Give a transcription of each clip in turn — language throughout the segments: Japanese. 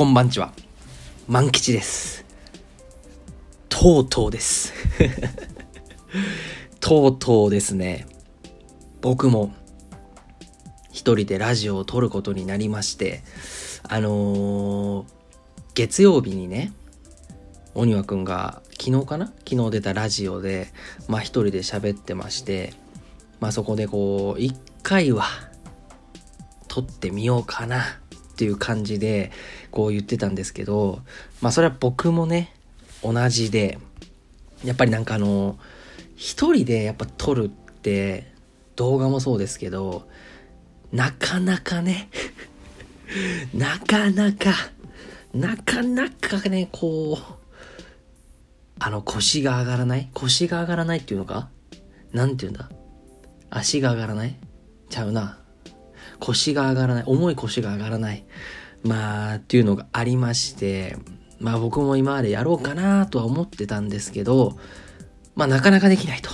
こんばんちは。万吉です。とうとうです。とうとうですね。僕も一人でラジオを撮ることになりまして、あのー月曜日にね、おにわくんが昨日かな？昨日出たラジオで、まあ一人で喋ってまして、まあそこでこう、一回は撮ってみようかなっていう感じでこう言ってたんですけどまあそれは僕もね同じでやっぱりなんかあの一人でやっぱ撮るって動画もそうですけどなかなかね なかなかなかなかねこうあの腰が上がらない？腰が上がらないっていうのか？なんて言うんだ？足が上がらない？ちゃうな。腰が上がらない。重い腰が上がらない。まあっていうのがありましてまあ僕も今までやろうかなとは思ってたんですけどまあなかなかできないと。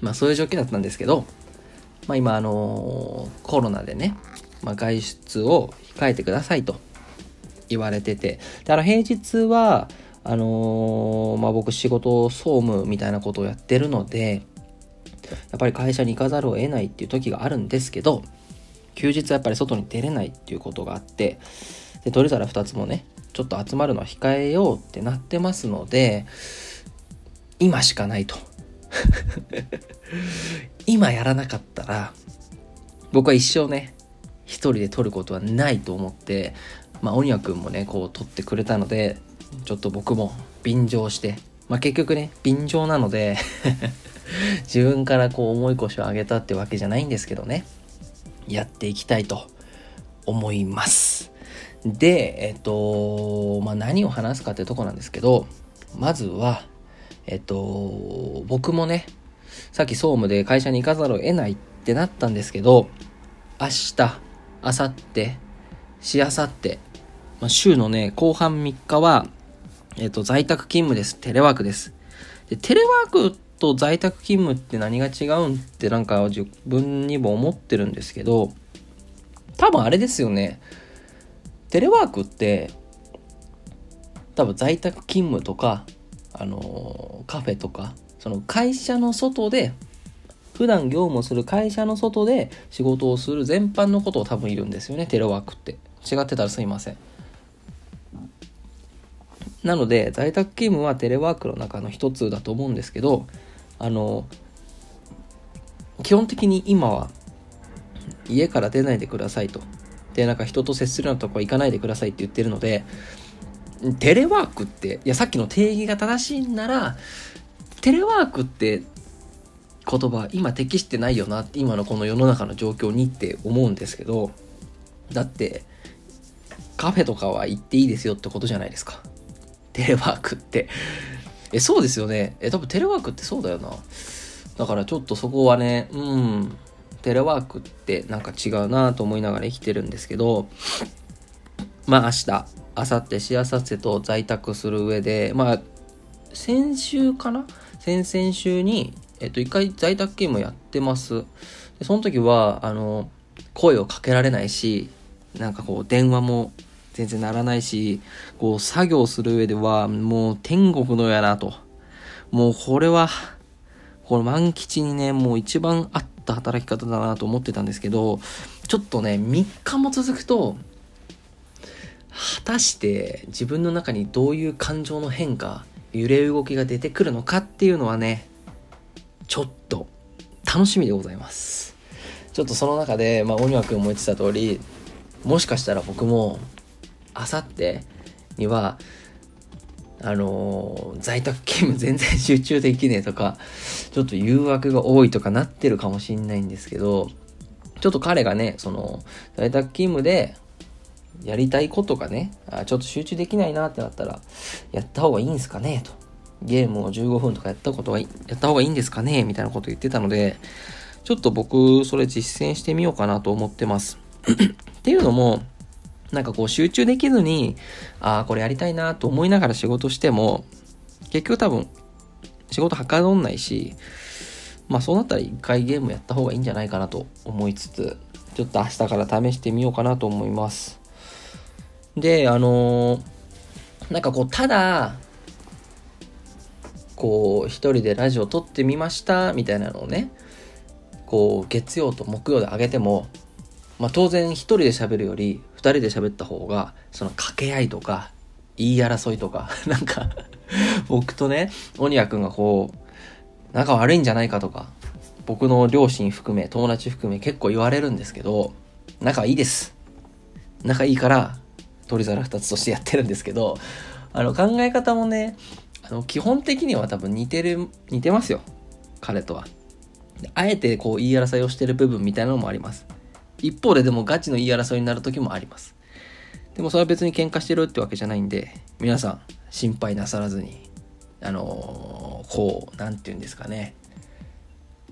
まあそういう状況だったんですけどまあ今あのコロナでね、まあ、外出を控えてくださいと。言われてて。であの平日はあのまあ僕仕事総務みたいなことをやってるのでやっぱり会社に行かざるを得ないっていう時があるんですけど休日はやっぱり外に出れないっていうことがあってで取り皿2つもねちょっと集まるのは控えようってなってますので今しかないと。今やらなかったら僕は一生ね一人で撮ることはないと思ってまあ鬼くんもねこう撮ってくれたのでちょっと僕も便乗してまあ結局ね便乗なので 自分からこう重い腰を上げたってわけじゃないんですけどね。やっていきたいと思います。で、えっと、まあ、何を話すかってとこなんですけど、まずは、えっと、僕もね、さっき総務で会社に行かざるを得ないってなったんですけど、明日、明後日、しあさって、まあ、週のね、後半3日は、えっと、在宅勤務です。テレワークです。で、テレワークと在宅勤務って何が違うんってなんか自分にも思ってるんですけど、多分あれですよね。テレワークって、多分在宅勤務とか、あのカフェとか、その会社の外で、普段業務をする会社の外で仕事をする全般のことを多分いるんですよね、テレワークって。違ってたらすいません。なので在宅勤務はテレワークの中の一つだと思うんですけどあの基本的に今は家から出ないでくださいとでなんか人と接するようなとこは行かないでくださいって言ってるのでテレワークっていやさっきの定義が正しいんならテレワークって言葉今適してないよなって今のこの世の中の状況にって思うんですけどだってカフェとかは行っていいですよってことじゃないですかテレワークって。え、そうですよね。え、多分テレワークってそうだよな。だからちょっとそこはね、うん、テレワークってなんか違うなと思いながら生きてるんですけど、まあ明日、明後日、しあさってと在宅する上で、まあ、先週かな？先々週に、えっと、一回在宅勤務やってます。でその時は、あの、声をかけられないし、なんかこう、電話も全然ならないし、こう作業する上ではもう天国のやなと。もうこれは、この万吉にね、もう一番合った働き方だなと思ってたんですけど、ちょっとね、3日も続くと、果たして自分の中にどういう感情の変化、揺れ動きが出てくるのかっていうのはね、ちょっと楽しみでございます。ちょっとその中で、まあ、鬼くんも言ってた通り、もしかしたら僕もあさってにはあのー在宅勤務全然集中できねえとかちょっと誘惑が多いとかなってるかもしんないんですけどちょっと彼がねその在宅勤務でやりたいことがねあちょっと集中できないなってなったらやった方がいいんすかねと。ゲームを15分とかやったことがやった方がいいんですかねみたいなこと言ってたのでちょっと僕それ実践してみようかなと思ってます。っていうのもなんかこう集中できずに、ああ、これやりたいなと思いながら仕事しても、結局多分、仕事はかどんないし、まあそうなったら一回ゲームやった方がいいんじゃないかなと思いつつ、ちょっと明日から試してみようかなと思います。で、あのーなんかこう、ただ、こう、一人でラジオ撮ってみました、みたいなのをね、こう、月曜と木曜で上げても、まあ当然一人で喋るより、二人で喋った方が、その掛け合いとか、言い争いとか、なんか、僕とね、鬼谷くんがこう、仲悪いんじゃないかとか、僕の両親含め、友達含め結構言われるんですけど、仲いいです。仲いいから、鳥皿二つとしてやってるんですけど、あの考え方もね、あの基本的には多分似てる、似てますよ。彼とは。あえてこう言い争いをしてる部分みたいなのもあります。一方ででもガチの言い争いになる時もあります。でもそれは別に喧嘩してるってわけじゃないんで、皆さん心配なさらずに、あのーこう、なんて言うんですかね。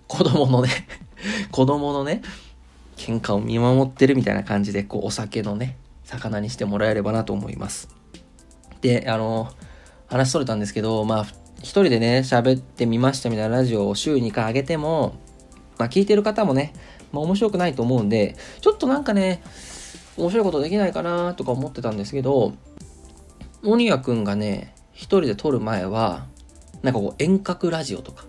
子供のね、子供のね、喧嘩を見守ってるみたいな感じで、こう、お酒のね、魚にしてもらえればなと思います。で、あの、話それたんですけど、まあ、一人でね、喋ってみましたみたいなラジオを週2回上げても、まあ、聞いてる方もね、まあ、面白くないと思うんで、ちょっとなんかね、面白いことできないかなとか思ってたんですけど、鬼谷くんがね、一人で撮る前は、なんかこう遠隔ラジオとか、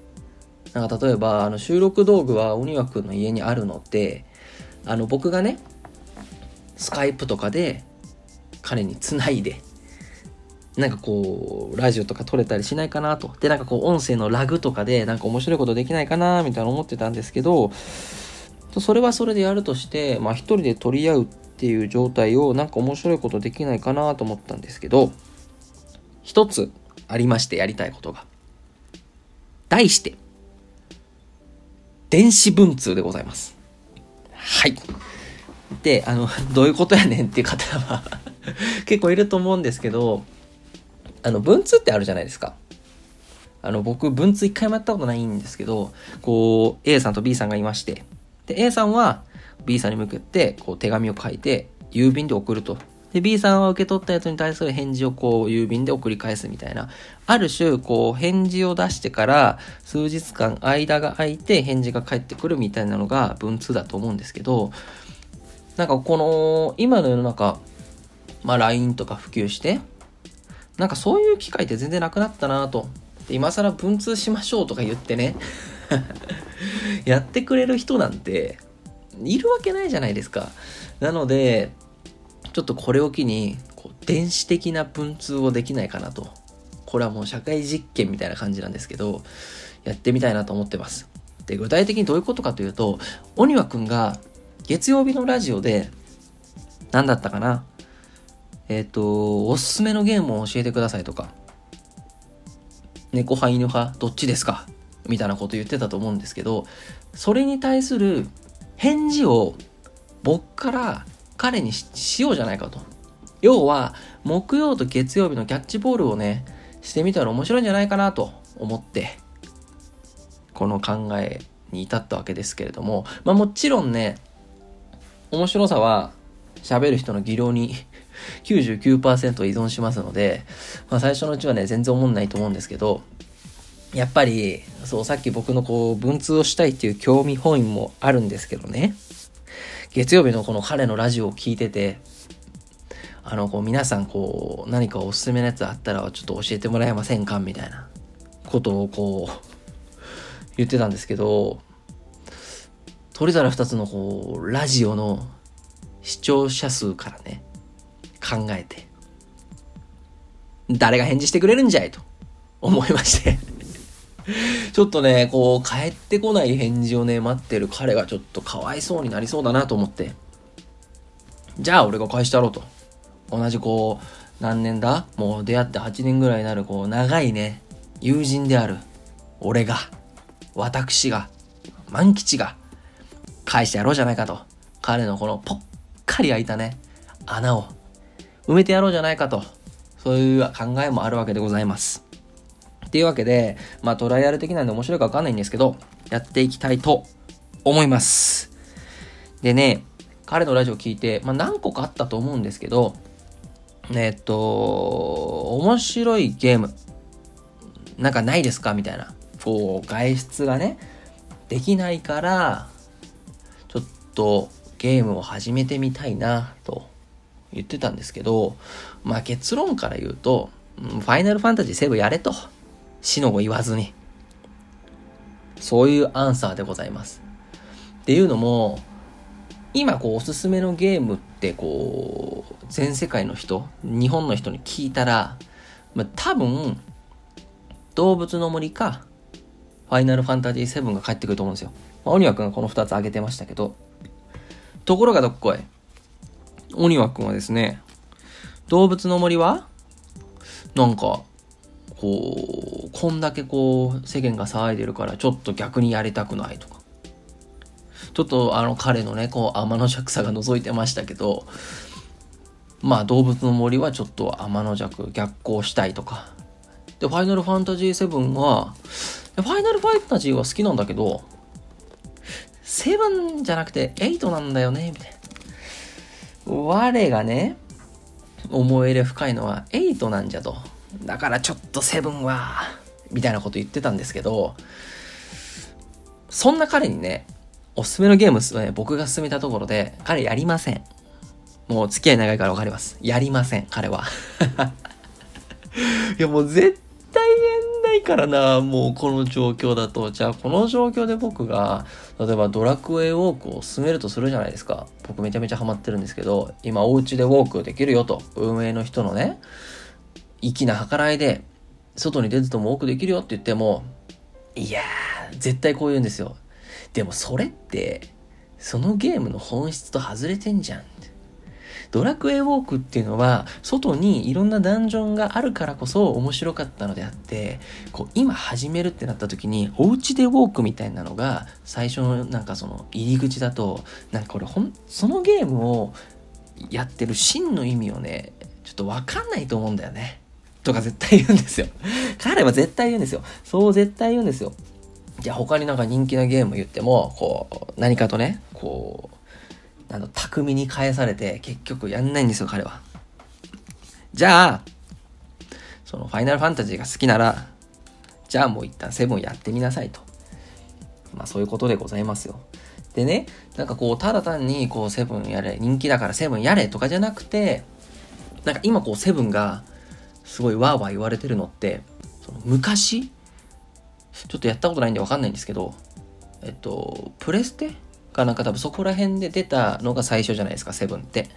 なんか例えば、あの収録道具は鬼谷くんの家にあるので、あの僕がね、スカイプとかで彼につないで、なんかこう、ラジオとか撮れたりしないかなと。で、なんかこう、音声のラグとかで、なんか面白いことできないかな、みたいな思ってたんですけど、それはそれでやるとして、まあ一人で取り合うっていう状態を、なんか面白いことできないかなと思ったんですけど、一つありましてやりたいことが。題して、電子文通でございます。はい。で、あの、どういうことやねんっていう方は 結構いると思うんですけど、あの、文通ってあるじゃないですか。あの、僕、文通一回もやったことないんですけど、こう、A さんと B さんがいまして、で、A さんは B さんに向けて、こう、手紙を書いて、郵便で送ると。で、B さんは受け取ったやつに対する返事をこう、郵便で送り返すみたいな。ある種、こう、返事を出してから、数日間間が空いて返事が返ってくるみたいなのが文通だと思うんですけど、なんかこの、今の世の中、まあ LINE とか普及して、なんかそういう機会って全然なくなったなと。で今更文通しましょうとか言ってね、やってくれる人なんて、いるわけないじゃないですか。なので、ちょっとこれを機に、こう電子的な文通をできないかなと。これはもう社会実験みたいな感じなんですけど、やってみたいなと思ってます。で、具体的にどういうことかというと、鬼輪くんが月曜日のラジオで、何だったかな？えっ、と、おすすめのゲームを教えてくださいとか、猫派犬派どっちですか？みたいなこと言ってたと思うんですけど、それに対する返事を僕から彼にしようじゃないかと。要は、木曜と月曜日のキャッチボールをね、してみたら面白いんじゃないかなと思って、この考えに至ったわけですけれども、まあもちろんね、面白さは喋る人の技量に 99%依存しますので、まあ最初のうちはね、全然思んないと思うんですけど、やっぱり、そう、さっき僕のこう、文通をしたいっていう興味本意もあるんですけどね、月曜日のこの彼のラジオを聞いてて、あの、こう、皆さん、こう、何かおすすめのやつあったら、ちょっと教えてもらえませんか？みたいなことを、こう、言ってたんですけど、鳥皿二つの、こう、ラジオの視聴者数からね、考えて、誰が返事してくれるんじゃい？と思いまして。ちょっとね、こう、帰ってこない返事をね、待ってる彼がちょっとかわいそうになりそうだなと思って。じゃあ、俺が返してやろうと。同じこう、何年だ？もう出会って8年ぐらいになる、こう、長いね、友人である、俺が、私が、万吉が、返してやろうじゃないかと。彼のこのぽっかり開いたね、穴を埋めてやろうじゃないかと。そういう考えもあるわけでございます。っていうわけで、まあトライアル的なんで面白いかわかんないんですけど、やっていきたいと思います。でね、彼のラジオ聞いて、まあ何個かあったと思うんですけど、えっと、面白いゲーム、なんかないですか？みたいな。こう、外出がね、できないから、ちょっとゲームを始めてみたいな、と言ってたんですけど、まあ結論から言うと、ファイナルファンタジー7やれと。死の子言わずに。そういうアンサーでございます。っていうのも、今こうおすすめのゲームってこう、全世界の人、日本の人に聞いたら、まあ、多分、動物の森か、ファイナルファンタジー7が帰ってくると思うんですよ。まあ、鬼くんがこの2つ挙げてましたけど、ところがどっこい。鬼くんはですね、動物の森はなんか、こう、こんだけこう、世間が騒いでるから、ちょっと逆にやりたくないとか。ちょっとあの彼のね、こう、天の弱さが覗いてましたけど、まあ動物の森はちょっと天の弱逆行したいとか。で、ファイナルファンタジー7は、ファイナルファンタジーは好きなんだけど、7じゃなくて8なんだよね、みたいな。我がね、思い入れ深いのは8なんじゃと。だからちょっとセブンは、みたいなこと言ってたんですけど、そんな彼にね、おすすめのゲームすね、僕が勧めたところで、彼やりません。もう付き合い長いからわかります。やりません、彼は。いやもう絶対やんないからな、もうこの状況だと。じゃあこの状況で僕が、例えばドラクエウォークを進めるとするじゃないですか。僕めちゃめちゃハマってるんですけど、今お家でウォークできるよと。運営の人のね、粋な計らいで、外に出ずとも多くできるよって言っても、いやー、絶対こう言うんですよ。でもそれって、そのゲームの本質と外れてんじゃん。ドラクエウォークっていうのは、外にいろんなダンジョンがあるからこそ面白かったのであって、こう、今始めるってなった時に、お家でウォークみたいなのが、最初のなんかその入り口だと、なんかこれほん、そのゲームをやってる真の意味をね、ちょっとわかんないと思うんだよね。とか絶対言うんですよ。彼は絶対言うんですよ。そう絶対言うんですよ。じゃあ他になんか人気なゲーム言っても、こう、何かとね、こう、あの、巧みに返されて、結局やんないんですよ、彼は。じゃあ、その、ファイナルファンタジーが好きなら、じゃあもう一旦セブンやってみなさいと。まあそういうことでございますよ。でね、なんかこう、ただ単にこう、セブンやれ、人気だからセブンやれとかじゃなくて、なんか今こう、セブンが、すごいわーわー言われてるのって、その昔、ちょっとやったことないんでわかんないんですけど、えっと、プレステ？かなんか多分そこら辺で出たのが最初じゃないですか、セブンって。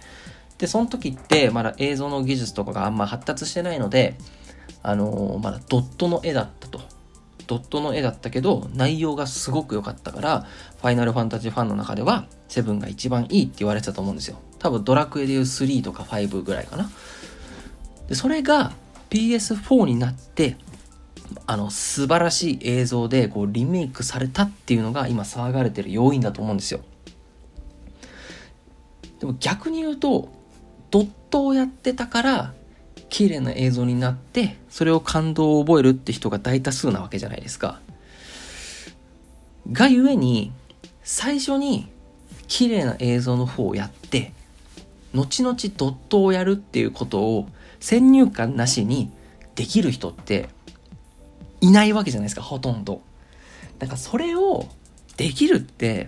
で、その時ってまだ映像の技術とかがあんま発達してないので、あのー、まだドットの絵だったと。ドットの絵だったけど、内容がすごく良かったから、ファイナルファンタジーファンの中では、セブンが一番いいって言われてたと思うんですよ。多分ドラクエでいう3とか5ぐらいかな。で、それが、PS4 になって、あの、素晴らしい映像で、こう、リメイクされたっていうのが、今騒がれてる要因だと思うんですよ。でも逆に言うと、ドットをやってたから、綺麗な映像になって、それを感動を覚えるって人が大多数なわけじゃないですか。がゆえに、最初に綺麗な映像の方をやって、後々ドットをやるっていうことを先入観なしにできる人っていないわけじゃないですか、ほとんど。だかそれをできるって、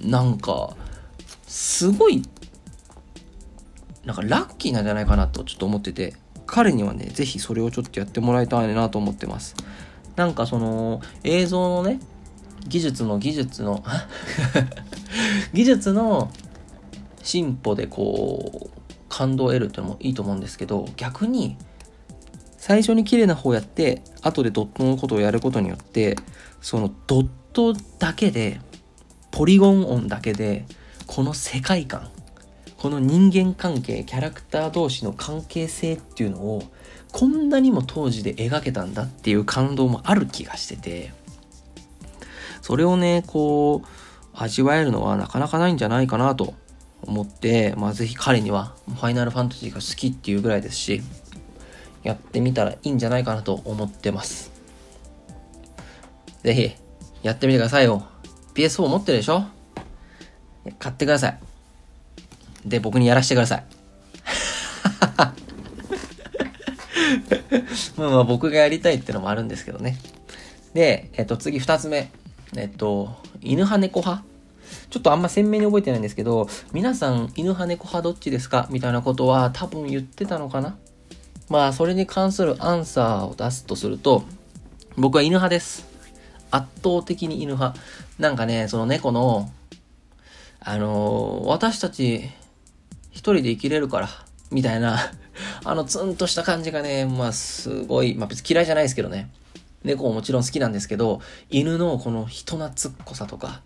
なんか、すごい、なんかラッキーなんじゃないかなとちょっと思ってて、彼にはね、ぜひそれをちょっとやってもらいたいなと思ってます。なんかその、映像のね、技術の技術の 技術の進歩でこう、感動を得るっていうのもいいと思うんですけど逆に最初に綺麗な方やって後でドットのことをやることによってそのドットだけでポリゴン音だけでこの世界観この人間関係キャラクター同士の関係性っていうのをこんなにも当時で描けたんだっていう感動もある気がしててそれをねこう味わえるのはなかなかないんじゃないかなと思って、まあ、ぜひ彼にはファイナルファンタジーが好きっていうぐらいですし、やってみたらいいんじゃないかなと思ってます。ぜひ、やってみてくださいよ。PS4 持ってるでしょ？買ってください。で、僕にやらせてください。まあまあ僕がやりたいってのもあるんですけどね。で、えっと次二つ目。えっと、犬派猫派ちょっとあんま鮮明に覚えてないんですけど、皆さん犬派猫派どっちですか？みたいなことは多分言ってたのかな？まあ、それに関するアンサーを出すとすると、僕は犬派です。圧倒的に犬派。なんかね、その猫の、あのー、私たち、一人で生きれるから、みたいな あのツンとした感じがね、まあすごい、まあ別に嫌いじゃないですけどね。猫ももちろん好きなんですけど、犬のこの人懐っこさとか、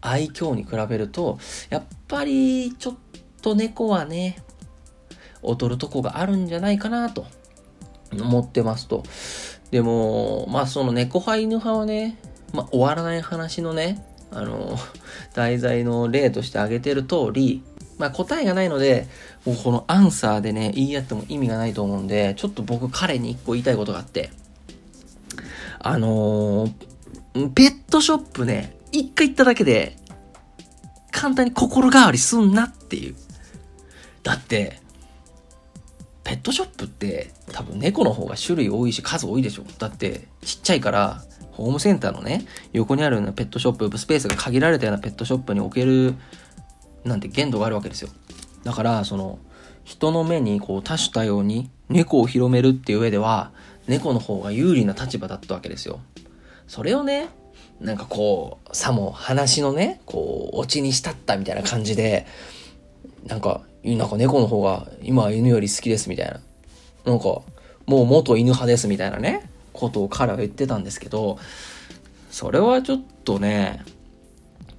愛嬌に比べると、やっぱりちょっと猫はね、劣るとこがあるんじゃないかなと思ってますと。でも、まあその猫派犬派はね、まあ終わらない話のね、あの、題材の例として挙げてる通り、まあ答えがないので、もうこのアンサーでね、言い合っても意味がないと思うんで、ちょっと僕彼に一個言いたいことがあって、あのー、ペットショップね、一回行っただけで、簡単に心変わりすんなっていう。だって、ペットショップって多分猫の方が種類多いし数多いでしょ。だってちっちゃいからホームセンターのね、横にあるようなペットショップ、スペースが限られたようなペットショップに置けるなんて限度があるわけですよ。だから、その、人の目にこう多種多様に猫を広めるっていう上では、猫の方が有利な立場だったわけですよ。それをね、なんかこう、さも話のね、こう、オチにしたったみたいな感じで、なんか、なんか猫の方が今は犬より好きですみたいな。なんか、もう元犬派ですみたいなね、ことを彼は言ってたんですけど、それはちょっとね、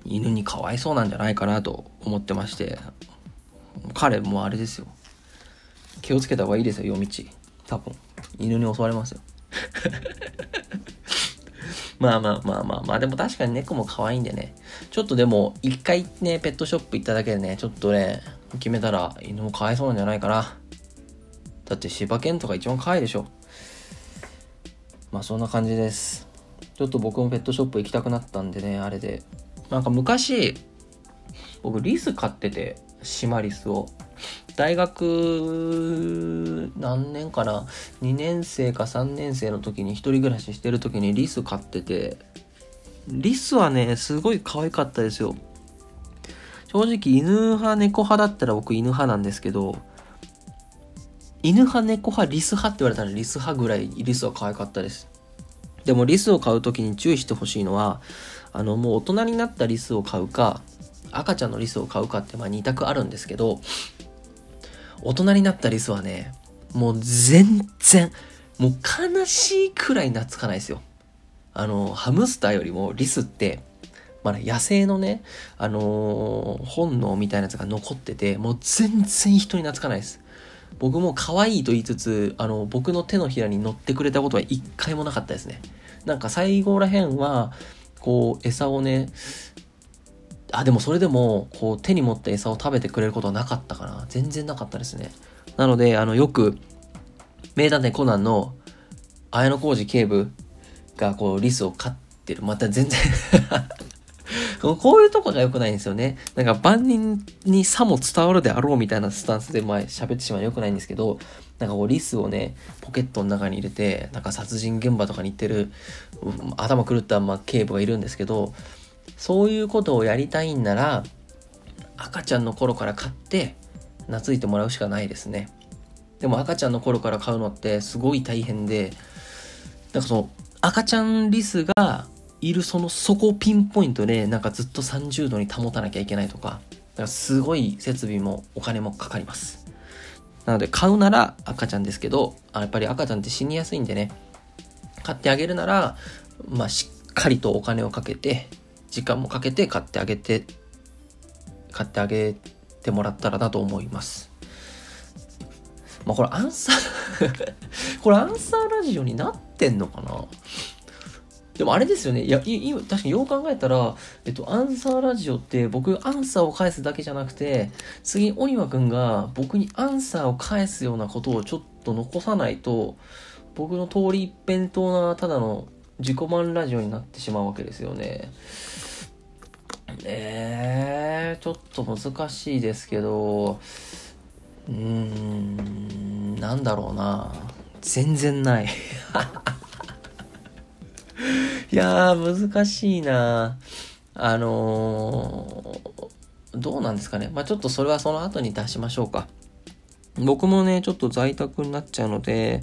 犬にかわいそうなんじゃないかなと思ってまして、彼もあれですよ。気をつけた方がいいですよ、夜道。多分。犬に襲われますよ。まあまあまあまあまあ、でも確かに猫も可愛いんでね。ちょっとでも、一回ね、ペットショップ行っただけでね、ちょっとね、決めたら犬も可哀想なんじゃないかな。だって柴犬とか一番可愛いでしょ。まあそんな感じです。ちょっと僕もペットショップ行きたくなったんでね、あれで。なんか昔、僕リス飼ってて、シマリスを。大学何年かな？2年生か3年生の時に一人暮らししてる時にリス飼ってて。リスはねすごい可愛かったですよ。正直犬派猫派だったら僕犬派なんですけど犬派猫派リス派って言われたらリス派ぐらいリスは可愛かったです。でもリスを飼う時に注意してほしいのはあのもう大人になったリスを飼うか赤ちゃんのリスを飼うかってまあ2択あるんですけど大人になったリスはねもう全然もう悲しいくらい懐かないですよあのハムスターよりもリスってまだ野生のね、あのー、本能みたいなやつが残ってて、もう全然人に懐かないです。僕も可愛いと言いつつ、あの、僕の手のひらに乗ってくれたことは一回もなかったですね。なんか最後らへんは、こう、餌をね、あ、でもそれでも、こう、手に持った餌を食べてくれることはなかったかな。全然なかったですね。なので、あの、よく、名探偵コナンの、綾小路警部が、こう、リスを飼ってる。また全然 こういうとこが良くないんですよね。なんか万人にさも伝わるであろうみたいなスタンスで前喋ってしまう良くないんですけど、なんかこうリスをね、ポケットの中に入れて、なんか殺人現場とかに行ってる、頭狂ったまあ警部がいるんですけど、そういうことをやりたいんなら、赤ちゃんの頃から飼って、懐いてもらうしかないですね。でも赤ちゃんの頃から飼うのってすごい大変で、なんかその赤ちゃんリスがいるそのそこをピンポイントでなんかずっと30度に保たなきゃいけないとか、だかすごい設備もお金もかかります。なので買うなら赤ちゃんですけど、やっぱり赤ちゃんって死にやすいんでね、買ってあげるなら、まあしっかりとお金をかけて、時間もかけて買ってあげて、買ってあげてもらったらなと思います。まあこれアンサー これアンサーラジオになってんのかな？でもあれですよね。いや、今、確かによう考えたら、えっと、アンサーラジオって僕、アンサーを返すだけじゃなくて、次、オニワくんが僕にアンサーを返すようなことをちょっと残さないと、僕の通り一辺倒な、ただの自己満ラジオになってしまうわけですよね。えー、ちょっと難しいですけど、うーん、なんだろうな。全然ない。いやー、難しいなあのー、どうなんですかね。まあちょっとそれはその後に出しましょうか。僕もね、ちょっと在宅になっちゃうので、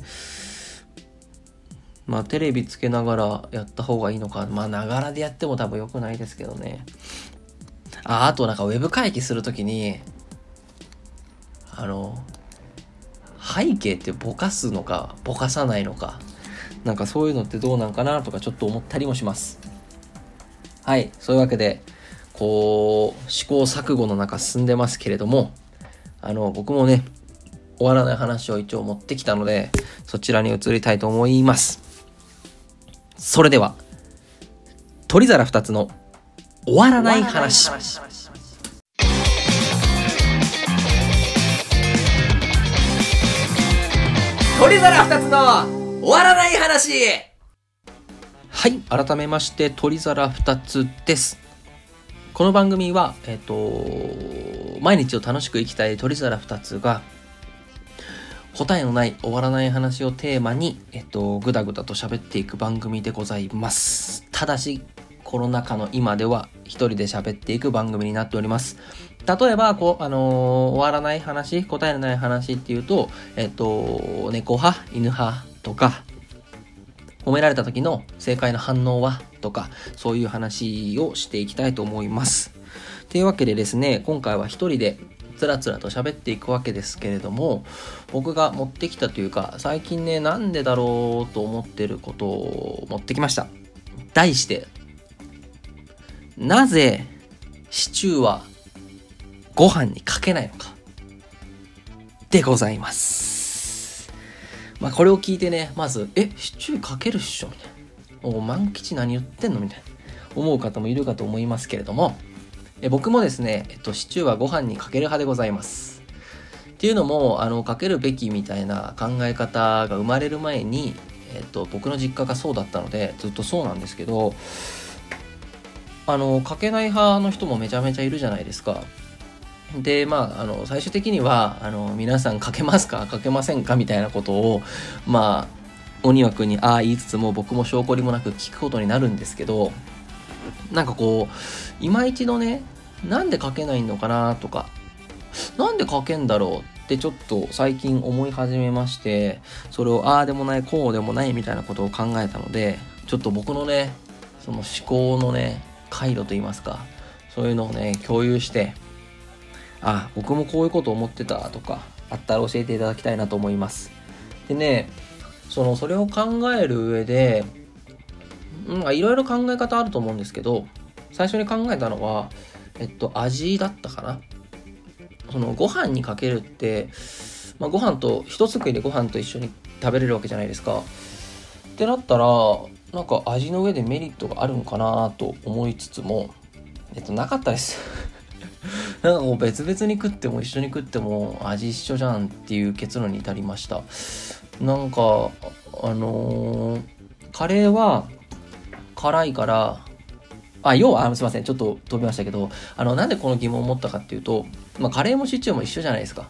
まあテレビつけながらやった方がいいのか。まあながらでやっても多分良くないですけどね。あ、あとなんかウェブ会議するときに、あの、背景ってぼかすのか、ぼかさないのか。なんかそういうのってどうなんかなとかちょっと思ったりもします。はい。そういうわけで、こう、試行錯誤の中進んでますけれども、あの、僕もね、終わらない話を一応持ってきたので、そちらに移りたいと思います。それでは、鳥皿二つの終わらない話。鳥皿二つの終わらない話はい、改めまして鳥皿二つです。この番組は、えっ、と、毎日を楽しく生きたい鳥皿二つが、答えのない終わらない話をテーマに、えっと、ぐだぐだと喋っていく番組でございます。ただし、コロナ禍の今では一人で喋っていく番組になっております。例えば、こう、あのー、終わらない話、答えのない話っていうと、えっと、猫派、犬派とか、褒められた時の正解の反応はとか、そういう話をしていきたいと思います。というわけでですね、今回は一人でつらつらと喋っていくわけですけれども僕が持ってきたというか最近ねなんでだろうと思ってることを持ってきました。題してなぜシチューはご飯にかけないのかでございます。まあこれを聞いてねまずえシチューかけるっしょみたいな。お万吉何言ってんのみたいな。思う方もいるかと思いますけれどもえ僕もですね、えっと、シチューはご飯にかける派でございます。っていうのも、あの、かけるべきみたいな考え方が生まれる前に、えっと、僕の実家がそうだったので、ずっとそうなんですけど、あの、かけない派の人もめちゃめちゃいるじゃないですか。で、まあ、あの、最終的には、あの、皆さんかけますかかけませんかみたいなことを、まあ、鬼枠にああ言いつつも僕も証拠りもなく聞くことになるんですけど、なんかこう、今一度ね、なんで書けないのかなとか、なんで書けんだろうってちょっと最近思い始めまして、それをああでもない、こうでもないみたいなことを考えたので、ちょっと僕のね、その思考のね、回路といいますか、そういうのをね、共有して、あ、僕もこういうこと思ってたとか、あったら教えていただきたいなと思います。でね、その、それを考える上で、いろいろ考え方あると思うんですけど、最初に考えたのは、えっと、味だったかな。その、ご飯にかけるって、まあ、ご飯と、一作りでご飯と一緒に食べれるわけじゃないですか。ってなったら、なんか味の上でメリットがあるんかなと思いつつも、えっと、なかったです。なんかもう別々に食っても一緒に食っても味一緒じゃんっていう結論に至りました。なんか、あのー、カレーは辛いから、あ、要は、あのすいません、ちょっと飛びましたけど、あの、なんでこの疑問を持ったかっていうと、まあ、カレーもシチューも一緒じゃないですか。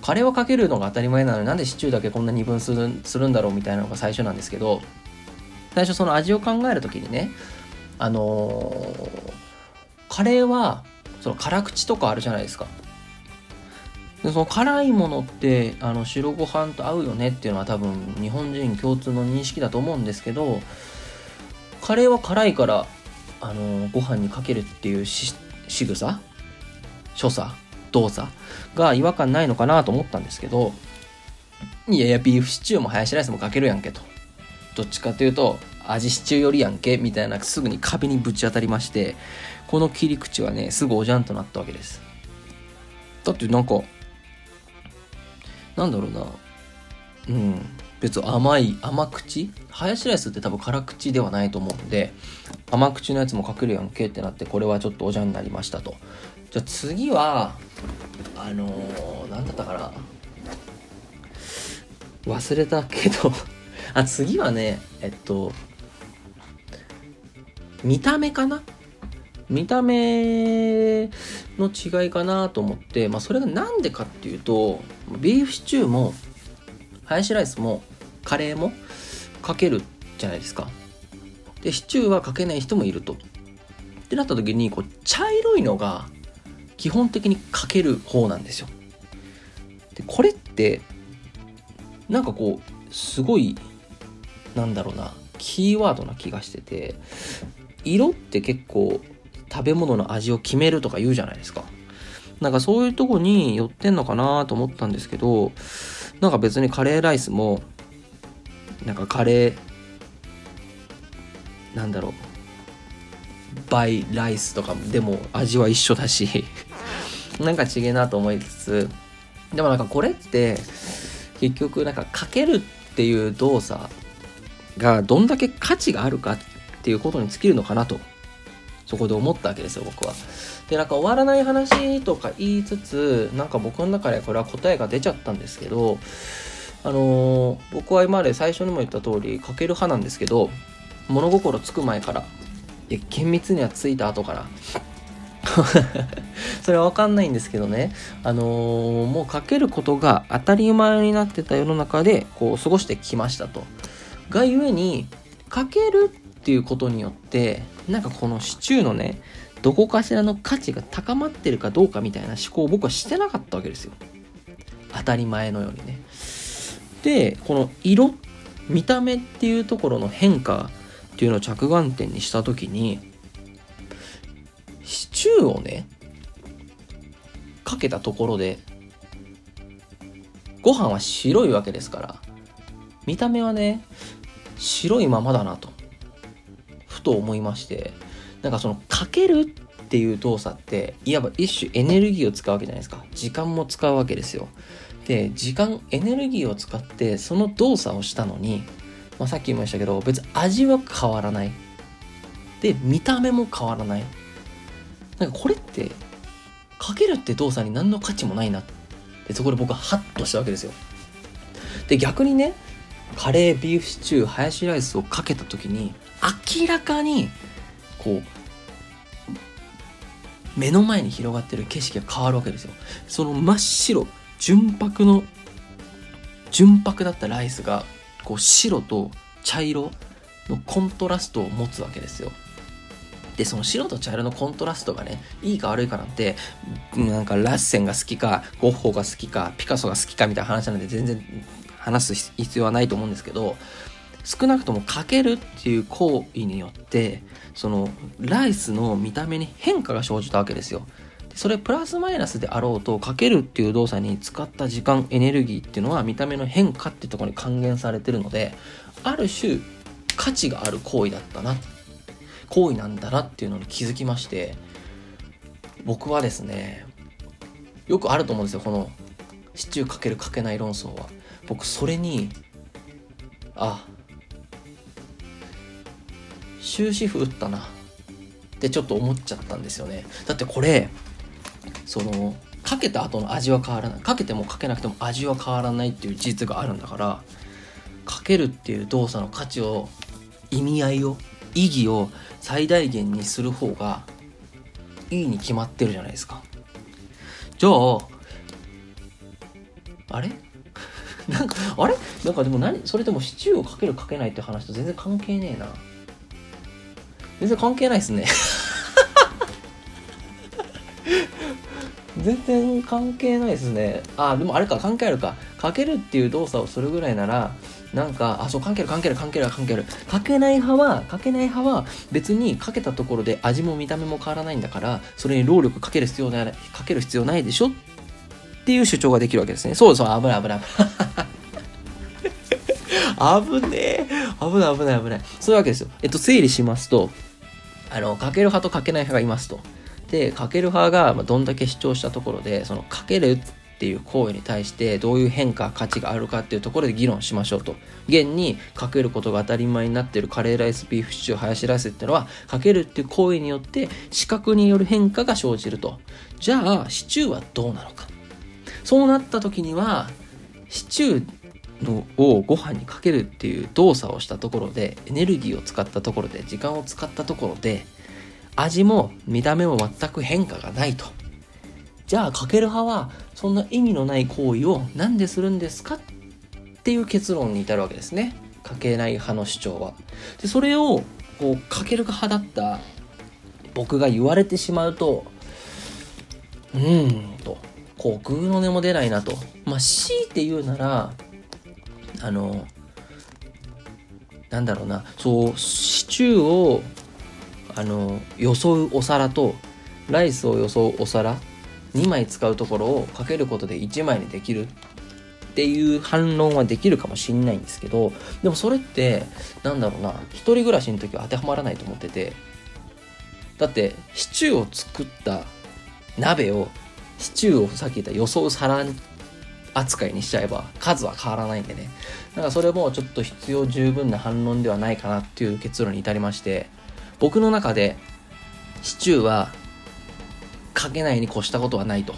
カレーをかけるのが当たり前なのになんでシチューだけこんな二分するするんだろうみたいなのが最初なんですけど、最初その味を考えるときにね、あのー、カレーは、その辛口とかあるじゃないですか。でその辛いものってあの白ご飯と合うよねっていうのは多分日本人共通の認識だと思うんですけどカレーは辛いから、あの、ご飯にかけるっていうし仕草所作？動作？が違和感ないのかなと思ったんですけど、いやいや、ビーフシチューもハヤシライスもかけるやんけと。どっちかというと、味シチューよりやんけみたいなすぐに壁にぶち当たりまして、この切り口はね、すぐおじゃんとなったわけです。だってなんか、なんだろうな。うん。別甘い甘口？ハヤシライスって多分辛口ではないと思うんで甘口のやつもかけるやんけってなってこれはちょっとおじゃんになりましたと。じゃあ次はあのー、何だったかな？忘れたけど。あ次はねえっと見た目かな？見た目の違いかなと思って、まあ、それが何でかっていうとビーフシチューもハヤシライスもカレーもかけるじゃないですか。で、シチューはかけない人もいると。ってなった時にこう茶色いのが基本的にかける方なんですよでこれってなんかこうすごいなんだろうなキーワードな気がしてて色って結構食べ物の味を決めるとか言うじゃないですかなんかそういうとこに寄ってんのかなと思ったんですけどなんか別にカレーライスもなんかカレーなんだろう。バイライスとかでも味は一緒だし。なんか違えなと思いつつ。でもなんかこれって結局なんかかけるっていう動作がどんだけ価値があるかっていうことに尽きるのかなと。そこで思ったわけですよ僕は。でなんか終わらない話とか言いつつなんか僕の中でこれは答えが出ちゃったんですけどあのー、僕は今まで最初にも言った通りかける派なんですけど物心つく前からいや厳密にはついた後から。それは分かんないんですけどね。あのー、もうかけることが当たり前になってた世の中でこう過ごしてきましたと。がゆえにかけるっていうことによってなんかこのシチューのねどこかしらの価値が高まってるかどうかみたいな思考を僕はしてなかったわけですよ。当たり前のようにね。でこの色見た目っていうところの変化っていうのを着眼点にした時にシチューをねかけたところでご飯は白いわけですから見た目はね白いままだなとふと思いましてなんかそのかけるっていう動作っていわば一種エネルギーを使うわけじゃないですか。時間も使うわけですよ。で時間エネルギーを使ってその動作をしたのに、まあ、さっき言いましたけど別に味は変わらない。で見た目も変わらない。なんかこれってかけるって動作に何の価値もないなってそこで僕はハッとしたわけですよ。で逆にねカレービーフシチューハヤシライスをかけた時に明らかにこう目の前に広がってる景色が変わるわけですよ。その真っ白純白の純白だったライスがこう白と茶色のコントラストを持つわけですよ。でその白と茶色のコントラストがねいいか悪いかなんてなんかラッセンが好きかゴッホが好きかピカソが好きかみたいな話なんで全然話す必要はないと思うんですけど少なくともかけるっていう行為によってそのライスの見た目に変化が生じたわけですよ。それプラスマイナスであろうとかけるっていう動作に使った時間エネルギーっていうのは見た目の変化っていうところに還元されてるのである種価値がある行為だったな行為なんだなっていうのに気づきまして僕はですねよくあると思うんですよこのシチューかけるかけない論争は。僕それにあ終止符打ったなってちょっと思っちゃったんですよね。だってこれそのかけた後の味は変わらない。かけてもかけなくても味は変わらないっていう事実があるんだからかけるっていう動作の価値を意味合いを意義を最大限にする方がいいに決まってるじゃないですか。じゃああれ？なんかあれ？なんかでも何？それでもシチューをかけるかけないって話と全然関係ねえな。全然関係ないですね。全然関係ないですね。あでもあれか関係あるか。かけるっていう動作をするぐらいならなんかあそう関係ある関係ある関係ある関係ある。かけない派はかけない派は別にかけたところで味も見た目も変わらないんだからそれに労力かける必要ないかける必要ないでしょ？っていう主張ができるわけですね。そうそう危ない危ない危ない。危ねえ。危ない危ない危ない。そういうわけですよ。えっと整理しますとあのかける派とかけない派がいますと。かける派がどんだけ主張したところでそのかけるっていう行為に対してどういう変化価値があるかっていうところで議論しましょうと。現にかけることが当たり前になってるカレーライスビーフシチューハヤシライスっていうのはかけるっていう行為によって視覚による変化が生じると。じゃあシチューはどうなのか。そうなった時にはシチューのをご飯にかけるっていう動作をしたところでエネルギーを使ったところで時間を使ったところで味も見た目も全く変化がないと。じゃあかける派はそんな意味のない行為を何でするんですかっていう結論に至るわけですね。かけない派の主張は。でそれをこうかける派だった僕が言われてしまうとうーんとこうグーの音も出ないなと。まあ強いて言うならあのなんだろうなそうシチューをあのよそうお皿とライスをよそうお皿2枚使うところをかけることで1枚にできるっていう反論はできるかもしんないんですけどでもそれってなんだろうな一人暮らしの時は当てはまらないと思っててだってシチューを作った鍋をシチューをさっき言った予想皿扱いにしちゃえば数は変わらないんでね。だからそれもちょっと必要十分な反論ではないかなっていう結論に至りまして。僕の中でシチューはかけないに越したことはないと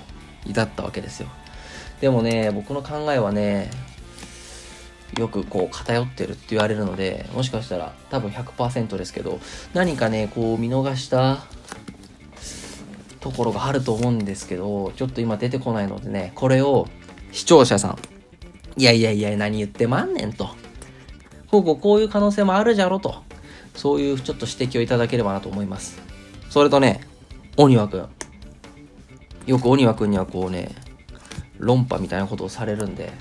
至ったわけですよ。でもね僕の考えはねよくこう偏ってるって言われるのでもしかしたら多分100%ですけど何かねこう見逃したところがあると思うんですけどちょっと今出てこないのでねこれを視聴者さんいやいやいや何言ってまんねんと。こうこうこういう可能性もあるじゃろと。そういうちょっと指摘をいただければなと思います。それとね鬼輪くんよく鬼輪くんにはこうね論破みたいなことをされるんで。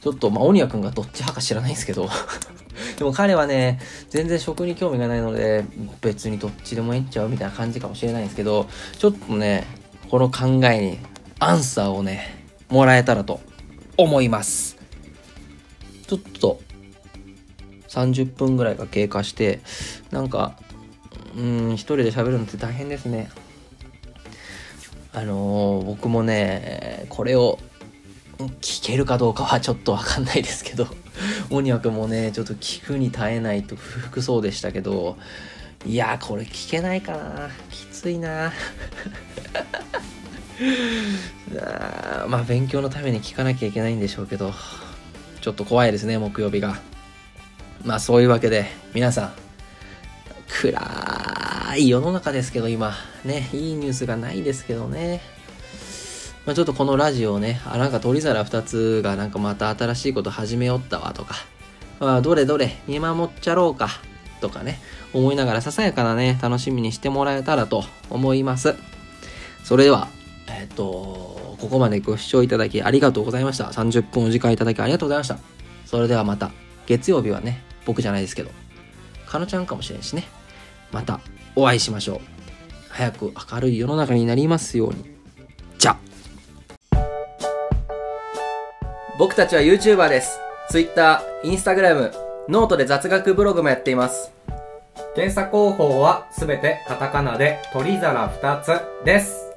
ちょっとまあ鬼輪くんがどっち派か知らないんですけど。でも彼はね全然食に興味がないので別にどっちでもええんちゃうみたいな感じかもしれないんですけどちょっとねこの考えにアンサーをねもらえたらと思います。ちょっと30分ぐらいが経過してなんかうん一人で喋るのって大変ですね。あのー僕もねこれを聞けるかどうかはちょっとわかんないですけど 鬼くもねちょっと聞くに耐えないと不服そうでしたけどいやこれ聞けないかな。きついな あまあ勉強のために聞かなきゃいけないんでしょうけどちょっと怖いですね木曜日が。まあそういうわけで皆さん暗い世の中ですけど今。ねいいニュースがないですけどね。まあ、ちょっとこのラジオねあなんか鳥皿2つがなんかまた新しいこと始めよったわとか、まあ、どれどれ見守っちゃろうか。とかね。思いながらささやかなね楽しみにしてもらえたらと思います。それではえっ、とここまでご視聴いただきありがとうございました。30分お時間いただきありがとうございました。それではまた月曜日はね僕じゃないですけどかのちゃんかもしれんしねまたお会いしましょう早く明るい世の中になりますようにじゃあ僕たちは YouTuber です。Twitter、Instagram、ノートで雑学ブログもやっています。検査方法はすべてカタカナで鳥皿2つです。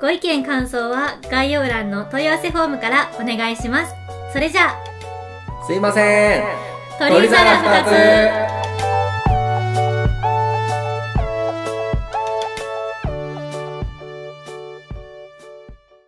ご意見感想は概要欄の問い合わせフォームからお願いします。それじゃあ、すいません。鳥皿2つ。